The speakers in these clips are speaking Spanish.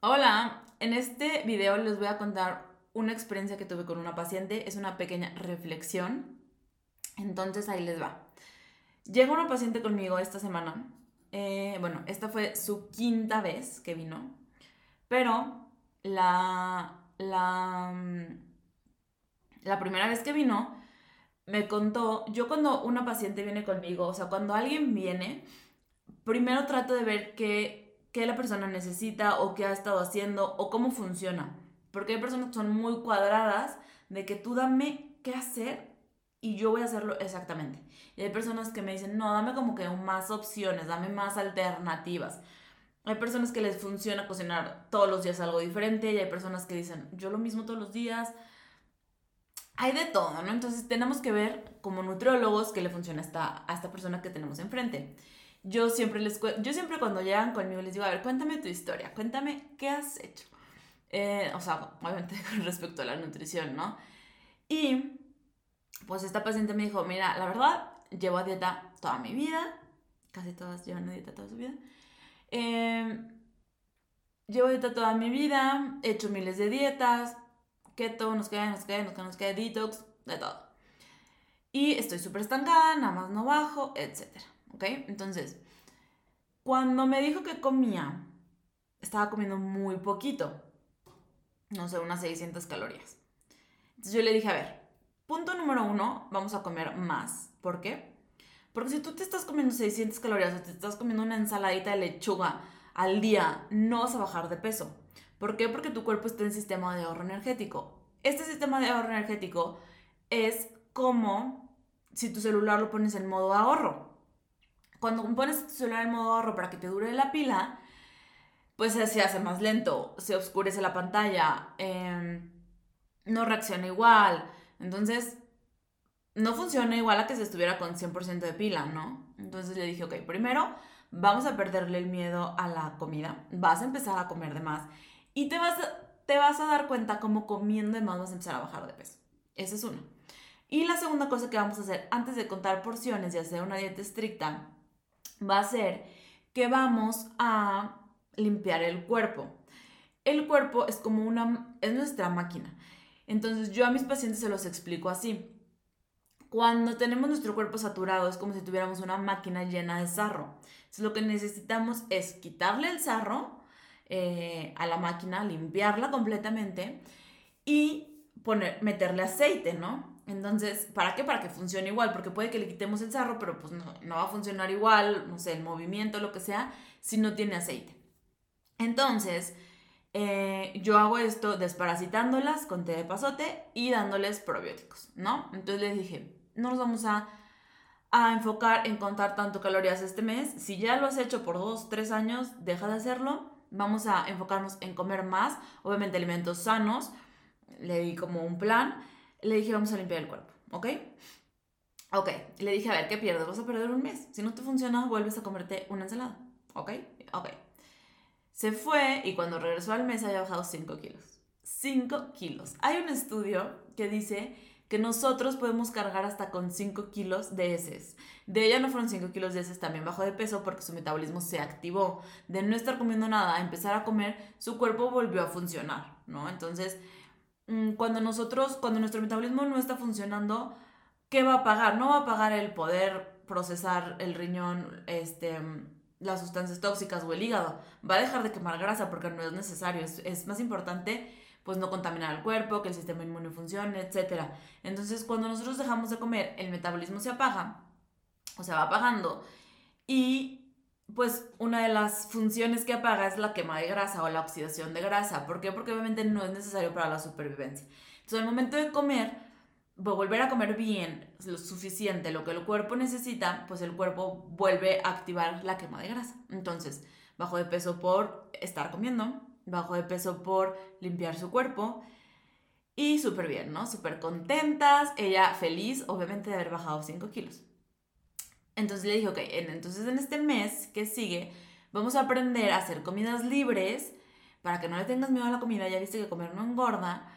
Hola, en este video les voy a contar una experiencia que tuve con una paciente. Es una pequeña reflexión. Entonces ahí les va. Llega una paciente conmigo esta semana. Eh, bueno, esta fue su quinta vez que vino. Pero la, la, la primera vez que vino me contó, yo cuando una paciente viene conmigo, o sea, cuando alguien viene, primero trato de ver que qué la persona necesita o qué ha estado haciendo o cómo funciona. Porque hay personas que son muy cuadradas de que tú dame qué hacer y yo voy a hacerlo exactamente. Y hay personas que me dicen, no, dame como que más opciones, dame más alternativas. Hay personas que les funciona cocinar todos los días algo diferente y hay personas que dicen, yo lo mismo todos los días. Hay de todo, ¿no? Entonces tenemos que ver como nutriólogos qué le funciona a esta, a esta persona que tenemos enfrente yo siempre les yo siempre cuando llegan conmigo les digo, a ver, cuéntame tu historia, cuéntame qué has hecho. Eh, o sea, obviamente con respecto a la nutrición, ¿no? Y pues esta paciente me dijo, mira, la verdad, llevo a dieta toda mi vida, casi todas llevan a dieta toda su vida. Em, llevo a dieta toda mi vida, he hecho miles de dietas, keto, nos queda, nos queda, nos queda, nos queda detox, de todo. Y estoy súper estancada, nada más no bajo, etcétera. ¿Ok? Entonces, cuando me dijo que comía, estaba comiendo muy poquito, no sé, unas 600 calorías. Entonces yo le dije, a ver, punto número uno, vamos a comer más. ¿Por qué? Porque si tú te estás comiendo 600 calorías o te estás comiendo una ensaladita de lechuga al día, no vas a bajar de peso. ¿Por qué? Porque tu cuerpo está en sistema de ahorro energético. Este sistema de ahorro energético es como si tu celular lo pones en modo ahorro cuando pones tu celular en modo ahorro para que te dure la pila, pues se hace más lento, se oscurece la pantalla, em, no reacciona igual. Entonces, no funciona igual a que se estuviera con 100% de pila, ¿no? Entonces le dije, ok, primero vamos a perderle el miedo a la comida, vas a empezar a comer de más y te vas a, te vas a dar cuenta cómo comiendo de más vas a empezar a bajar de peso. Esa es una. Y la segunda cosa que vamos a hacer antes de contar porciones y hacer una dieta estricta va a ser que vamos a limpiar el cuerpo. El cuerpo es como una, es nuestra máquina. Entonces yo a mis pacientes se los explico así. Cuando tenemos nuestro cuerpo saturado es como si tuviéramos una máquina llena de sarro. Entonces lo que necesitamos es quitarle el sarro eh, a la máquina, limpiarla completamente y poner, meterle aceite, ¿no? Entonces, ¿para qué? Para que funcione igual, porque puede que le quitemos el sarro, pero pues no, va a funcionar igual, no sé, el movimiento, lo que sea, si no tiene aceite. Entonces, eh, yo hago esto desparasitándolas con té de pasote y dándoles probióticos, ¿no? Entonces les dije, no nos vamos a, a enfocar en contar tanto calorías este mes. Si ya lo has hecho por dos, tres años, deja de hacerlo. Vamos a enfocarnos en comer más, obviamente alimentos sanos. Le di como un plan le dije, vamos a limpiar el cuerpo, ¿ok? Ok, le dije, a ver, ¿qué pierdes? Vas a perder un mes. Si no te funciona, vuelves a comerte una ensalada, ¿ok? Ok. Se fue y cuando regresó al mes había bajado 5 kilos. 5 kilos. Hay un estudio que dice que nosotros podemos cargar hasta con 5 kilos de heces. De ella no fueron 5 kilos de heces, también bajó de peso porque su metabolismo se activó. De no estar comiendo nada empezar a comer, su cuerpo volvió a funcionar, ¿no? Entonces, cuando nosotros, cuando nuestro metabolismo no está funcionando, ¿qué va a pagar? No va a pagar el poder procesar el riñón, este, las sustancias tóxicas o el hígado. Va a dejar de quemar grasa porque no es necesario. Es, más importante pues no contaminar el cuerpo, que el sistema inmune funcione, etc. Entonces, cuando nosotros dejamos de comer, el metabolismo se apaga, o sea, va apagando, y pues una de las funciones que apaga es la quema de grasa o la oxidación de grasa. ¿Por qué? Porque obviamente no es necesario para la supervivencia. Entonces, al momento de comer, volver a comer bien, lo suficiente, lo que el cuerpo necesita, pues el cuerpo vuelve a activar la quema de grasa. Entonces, bajo de peso por estar comiendo, bajo de peso por limpiar su cuerpo y súper bien, ¿no? Súper contentas, ella feliz, obviamente, de haber bajado 5 kilos. Entonces le dije, ok, entonces en este mes que sigue, vamos a aprender a hacer comidas libres para que no le tengas miedo a la comida. Ya viste que comer no engorda.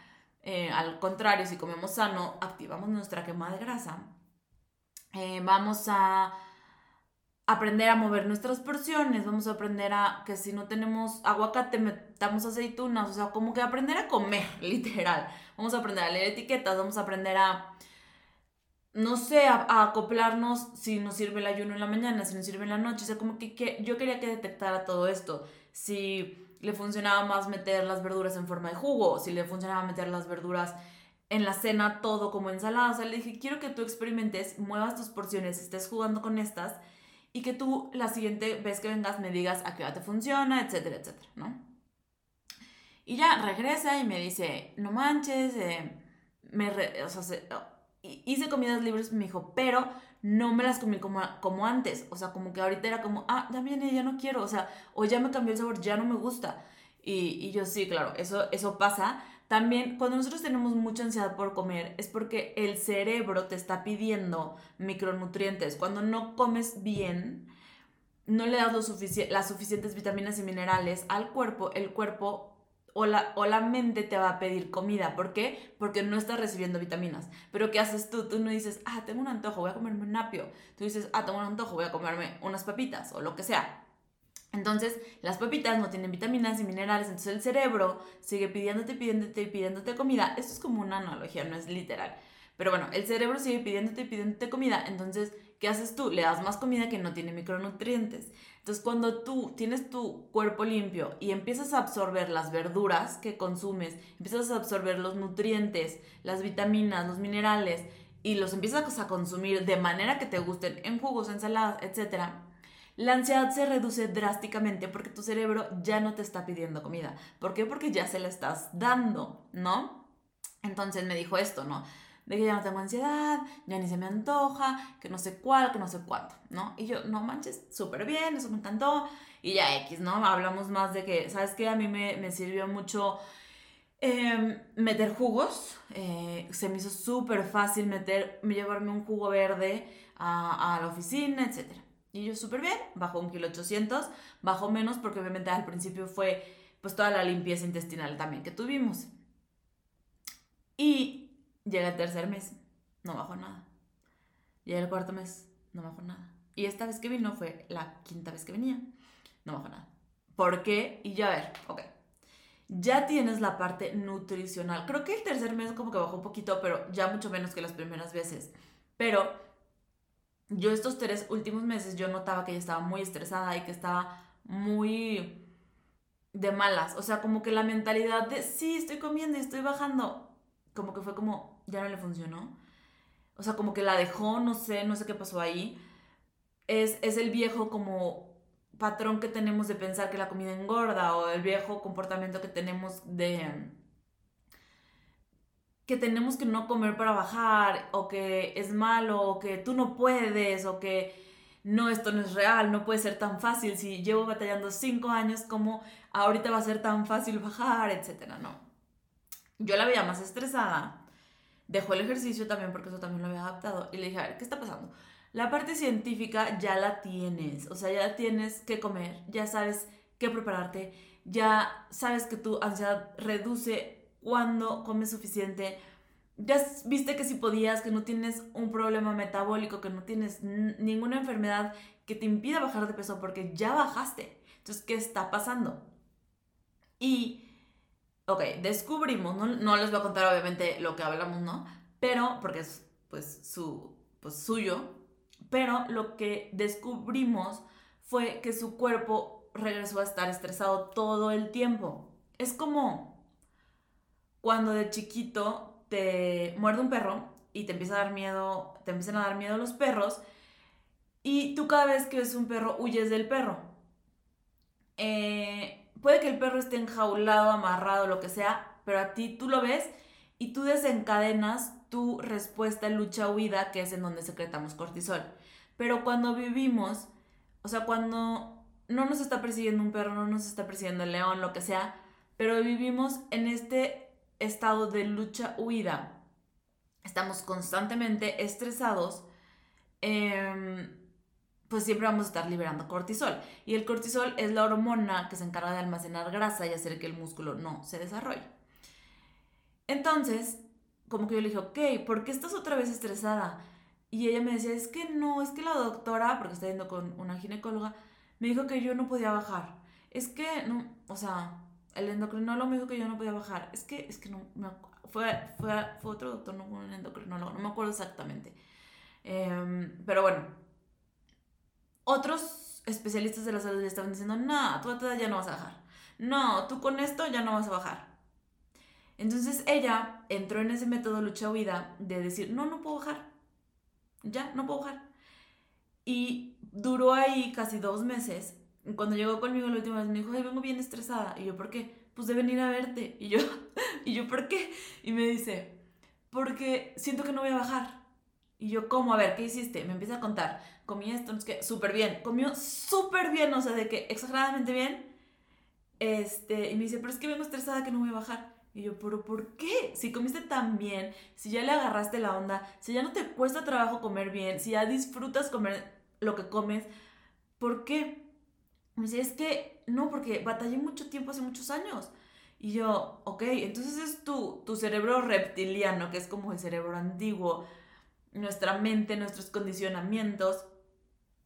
Eh, al contrario, si comemos sano, activamos nuestra quema de grasa. Eh, vamos a, aprender a mover nuestras porciones, vamos a aprender a que si no tenemos aguacate, metamos aceitunas, o sea, como que aprender a comer, literal. Vamos a aprender a leer etiquetas, vamos a aprender a, no sé, a, acoplarnos si nos sirve el ayuno en la mañana, si nos sirve en la noche, o sea, como que, que yo quería que detectara todo esto. Si le funcionaba más meter las verduras en forma de jugo, si le funcionaba meter las verduras en la cena todo como ensalada. O sea, le dije, quiero que tú experimentes, muevas tus porciones, estés jugando con estas y que tú la siguiente vez que vengas me digas a qué hora te funciona, etcétera, etcétera, ¿no? Y ya regresa y me dice, no manches, eh, me o sea, hice comidas libres, me dijo, pero no me las comí como, como antes. O sea, como que ahorita era como, ah, ya viene, ya no quiero. O sea, o ya me cambió el sabor, ya no me gusta. Y, y yo sí, claro, eso, eso pasa. También cuando nosotros tenemos mucha ansiedad por comer es porque el cerebro te está pidiendo micronutrientes. Cuando no comes bien, no le das las suficientes vitaminas y minerales al cuerpo, el cuerpo o la, o la mente te va a pedir comida. ¿Por qué? Porque no estás recibiendo vitaminas. Pero ¿qué haces tú? Tú no dices, ah, tengo un antojo, voy a comerme un apio. Tú dices, ah, tengo un antojo, voy a comerme unas papitas o lo que sea. Entonces, las papitas no tienen vitaminas y minerales, entonces el cerebro sigue pidiéndote, pidiéndote, pidiéndote comida. Esto es como una analogía, no es literal. Pero bueno, el cerebro sigue pidiéndote, pidiéndote comida, entonces, ¿qué haces tú? Le das más comida que no tiene micronutrientes. Entonces, cuando tú tienes tu cuerpo limpio y empiezas a absorber las verduras que consumes, empiezas a absorber los nutrientes, las vitaminas, los minerales, y los empiezas a consumir de manera que te gusten en jugos, ensaladas, etcétera, la ansiedad se reduce drásticamente porque tu cerebro ya no te está pidiendo comida. ¿Por qué? Porque ya se la estás dando, ¿no? Entonces me dijo esto, ¿no? De que ya no tengo ansiedad, ya ni se me antoja, que no sé cuál, que no sé cuánto, ¿no? Y yo, no manches, súper bien, eso me encantó. Y ya X, ¿no? Hablamos más de que, ¿sabes qué? A mí me, sirvió mucho em, meter jugos. Eh, se me hizo súper fácil meter, llevarme un jugo verde a, a la oficina, etcétera. Y yo súper bien, bajó un kilo 800, bajó menos porque obviamente al principio fue pues toda la limpieza intestinal también que tuvimos. Y llega el tercer mes, no bajó nada. Llega el cuarto mes, no bajó nada. Y esta vez que vino fue la quinta vez que venía, no bajó nada. ¿Por qué? Y ya a ver, ok. Ya tienes la parte nutricional. Creo que el tercer mes como que bajó un poquito, pero ya mucho menos que las primeras veces. Pero yo estos tres últimos meses yo notaba que ella estaba muy estresada y que estaba muy de malas. O sea, como que la mentalidad de, sí, estoy comiendo y estoy bajando, como que fue como, ya no le funcionó. O sea, como que la dejó, no sé, no sé qué pasó ahí. Es, es el viejo como patrón que tenemos de pensar que la comida engorda o el viejo comportamiento que tenemos de que tenemos que no comer para bajar, o que es malo, o que tú no puedes, o que no, esto no es real, no puede ser tan fácil, si llevo batallando cinco años, como ahorita va a ser tan fácil bajar, etcétera, no. Yo la veía más estresada, dejó el ejercicio también porque eso también lo había adaptado, y le dije, a ver, ¿qué está pasando? La parte científica ya la tienes, o sea, ya tienes que comer, ya sabes qué prepararte, ya sabes que tu ansiedad reduce cuando comes suficiente. Ya viste que si podías, que no tienes un problema metabólico, que no tienes ninguna enfermedad que te impida bajar de peso porque ya bajaste. Entonces, ¿qué está pasando? Y, ok, descubrimos, no, les voy a contar obviamente lo que hablamos, ¿no? Pero, porque es pues, su, pues suyo, pero lo que descubrimos fue que su cuerpo regresó a estar estresado todo el tiempo. Es como, cuando de chiquito te muerde un perro y te empieza a dar miedo, te empiezan a dar miedo los perros y tú cada vez que ves un perro huyes del perro. Eh, puede que el perro esté enjaulado, amarrado, lo que sea, pero a ti tú lo ves y tú desencadenas tu respuesta lucha-huida, que es en donde secretamos cortisol. Pero cuando vivimos, o sea, cuando no nos está persiguiendo un perro, no nos está persiguiendo el león, lo que sea, pero vivimos en este estado de lucha-huida, estamos constantemente estresados, em, pues siempre vamos a estar liberando cortisol. Y el cortisol es la hormona que se encarga de almacenar grasa y hacer que el músculo no se desarrolle. Entonces, como que yo le dije, ok, ¿por qué estás otra vez estresada? Y ella me decía, es que no, es que la doctora, porque está yendo con una ginecóloga, me dijo que yo no podía bajar. Es que, no, o sea, el endocrinólogo me dijo que yo no podía bajar. Es que, es que no, fue, fue, fue otro doctor, no fue un endocrinólogo, no me acuerdo exactamente. Em, pero bueno, otros especialistas de la salud ya estaban diciendo, no, tú ya no vas a bajar. No, tú con esto ya no vas a bajar. Entonces ella entró en ese método lucha-huida de decir, no, no puedo bajar. Ya, no puedo bajar. Y duró ahí casi dos meses. Cuando llegó conmigo la última vez me dijo, ay, vengo bien estresada. Y yo, ¿por qué? Pues de venir a verte. Y yo, ¿y yo por qué? Y me dice, porque siento que no voy a bajar. Y yo, ¿cómo? A ver, ¿qué hiciste? Me empieza a contar. Comí esto, no sé qué, súper bien. Comió súper bien, o sea, de que exageradamente bien. Este, y me dice, pero es que vengo estresada que no voy a bajar. Y yo, ¿pero por qué? Si comiste tan bien, si ya le agarraste la onda, si ya no te cuesta trabajo comer bien, si ya disfrutas comer lo que comes, ¿por qué? Me dice, es que no, porque batallé mucho tiempo hace muchos años. Y yo, ok, entonces es tu, tu cerebro reptiliano, que es como el cerebro antiguo, nuestra mente, nuestros condicionamientos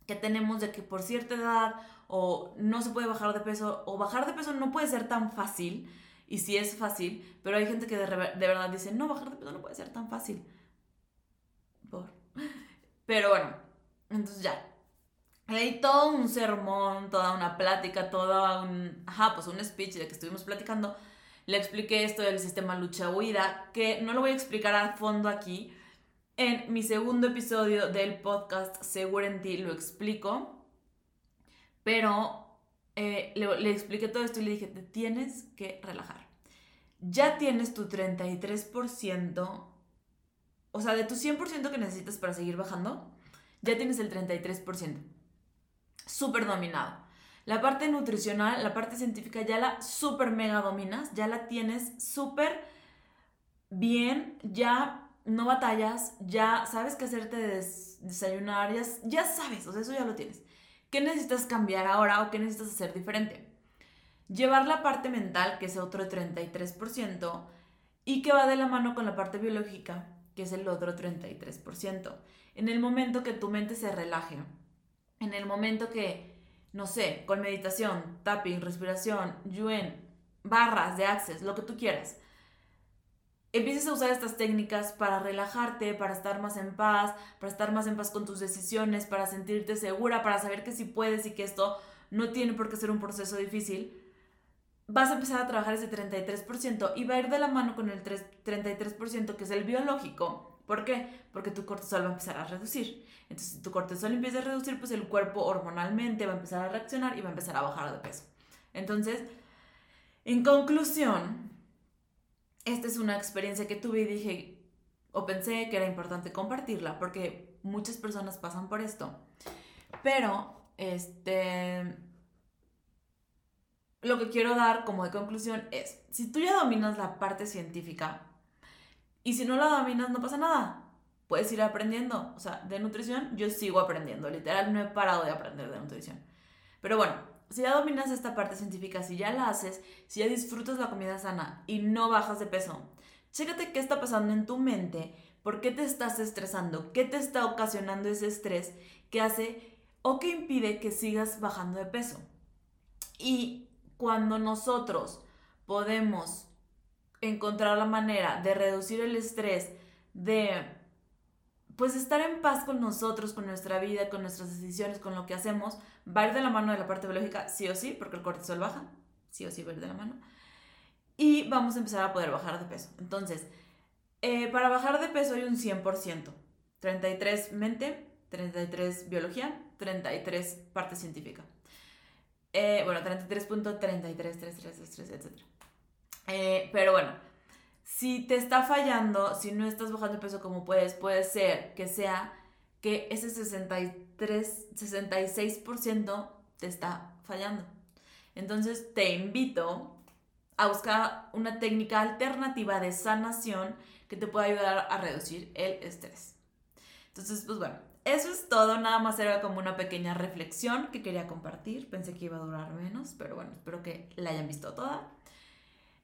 que tenemos de que por cierta edad o no se puede bajar de peso o bajar de peso no puede ser tan fácil y sí es fácil, pero hay gente que de, verdad dice, no, bajar de peso no puede ser tan fácil. Por. Pero bueno, entonces ya. Hay todo un sermón, toda una plática, toda un, ajá, pues un speech de que estuvimos platicando. Le expliqué esto del sistema lucha-huida, que no lo voy a explicar a fondo aquí. En mi segundo episodio del podcast Seguro en ti lo explico, pero eh, le, expliqué todo esto y le dije, te tienes que relajar. Ya tienes tu 33%, o sea, de tu 100% que necesitas para seguir bajando, ya tienes el 33%. Súper dominado. La parte nutricional, la parte científica ya la súper mega dominas, ya la tienes súper bien, ya no batallas, ya sabes qué hacerte desayunar, ya, ya sabes, o eso ya lo tienes. ¿Qué necesitas cambiar ahora o qué necesitas hacer diferente? Llevar la parte mental, que es otro 33%, y que va de la mano con la parte biológica, que es el otro 33%. En el momento que tu mente se relaje, en el momento que, no sé, con meditación, tapping, respiración, yuen, barras de access, lo que tú quieras, empieces a usar estas técnicas para relajarte, para estar más en paz, para estar más en paz con tus decisiones, para sentirte segura, para saber que sí puedes y que esto no tiene por qué ser un proceso difícil, vas a empezar a trabajar ese 33% y va a ir de la mano con el 33% que es el biológico. ¿Por qué? Porque tu cortisol va a empezar a reducir. Entonces, si tu cortisol empieza a reducir, pues el cuerpo hormonalmente va a empezar a reaccionar y va a empezar a bajar de peso. Entonces, en conclusión, esta es una experiencia que tuve y dije, o pensé que era importante compartirla, porque muchas personas pasan por esto. Pero, este, lo que quiero dar como de conclusión es, si tú ya dominas la parte científica, y si no la dominas, no pasa nada. Puedes ir aprendiendo. O sea, de nutrición yo sigo aprendiendo. Literal, no he parado de aprender de nutrición. Pero bueno, si ya dominas esta parte científica, si ya la haces, si ya disfrutas la comida sana y no bajas de peso, chécate qué está pasando en tu mente, por qué te estás estresando, qué te está ocasionando ese estrés que hace o que impide que sigas bajando de peso. Y cuando nosotros podemos encontrar la manera de reducir el estrés, de pues estar en paz con nosotros, con nuestra vida, con nuestras decisiones, con lo que hacemos, va a ir de la mano de la parte biológica, sí o sí, porque el cortisol baja, sí o sí va a ir de la mano. Y vamos a empezar a poder bajar de peso. Entonces, eh, para bajar de peso hay un 100%. 33 mente, 33 biología, 33 parte científica. Eh, bueno, 33.33, etc. Eh, pero bueno, si te está fallando, si no estás bajando de peso como puedes, puede ser que sea que ese 63, 66% te está fallando. Entonces te invito a buscar una técnica alternativa de sanación que te pueda ayudar a reducir el estrés. Entonces, pues bueno, eso es todo. Nada más era como una pequeña reflexión que quería compartir. Pensé que iba a durar menos, pero bueno, espero que la hayan visto toda.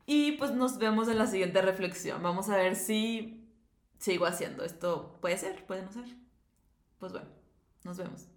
Y pues nos vemos en la siguiente reflexión. Vamos a ver si sigo haciendo esto. Puede ser, puede no ser. pues bueno, nos vemos.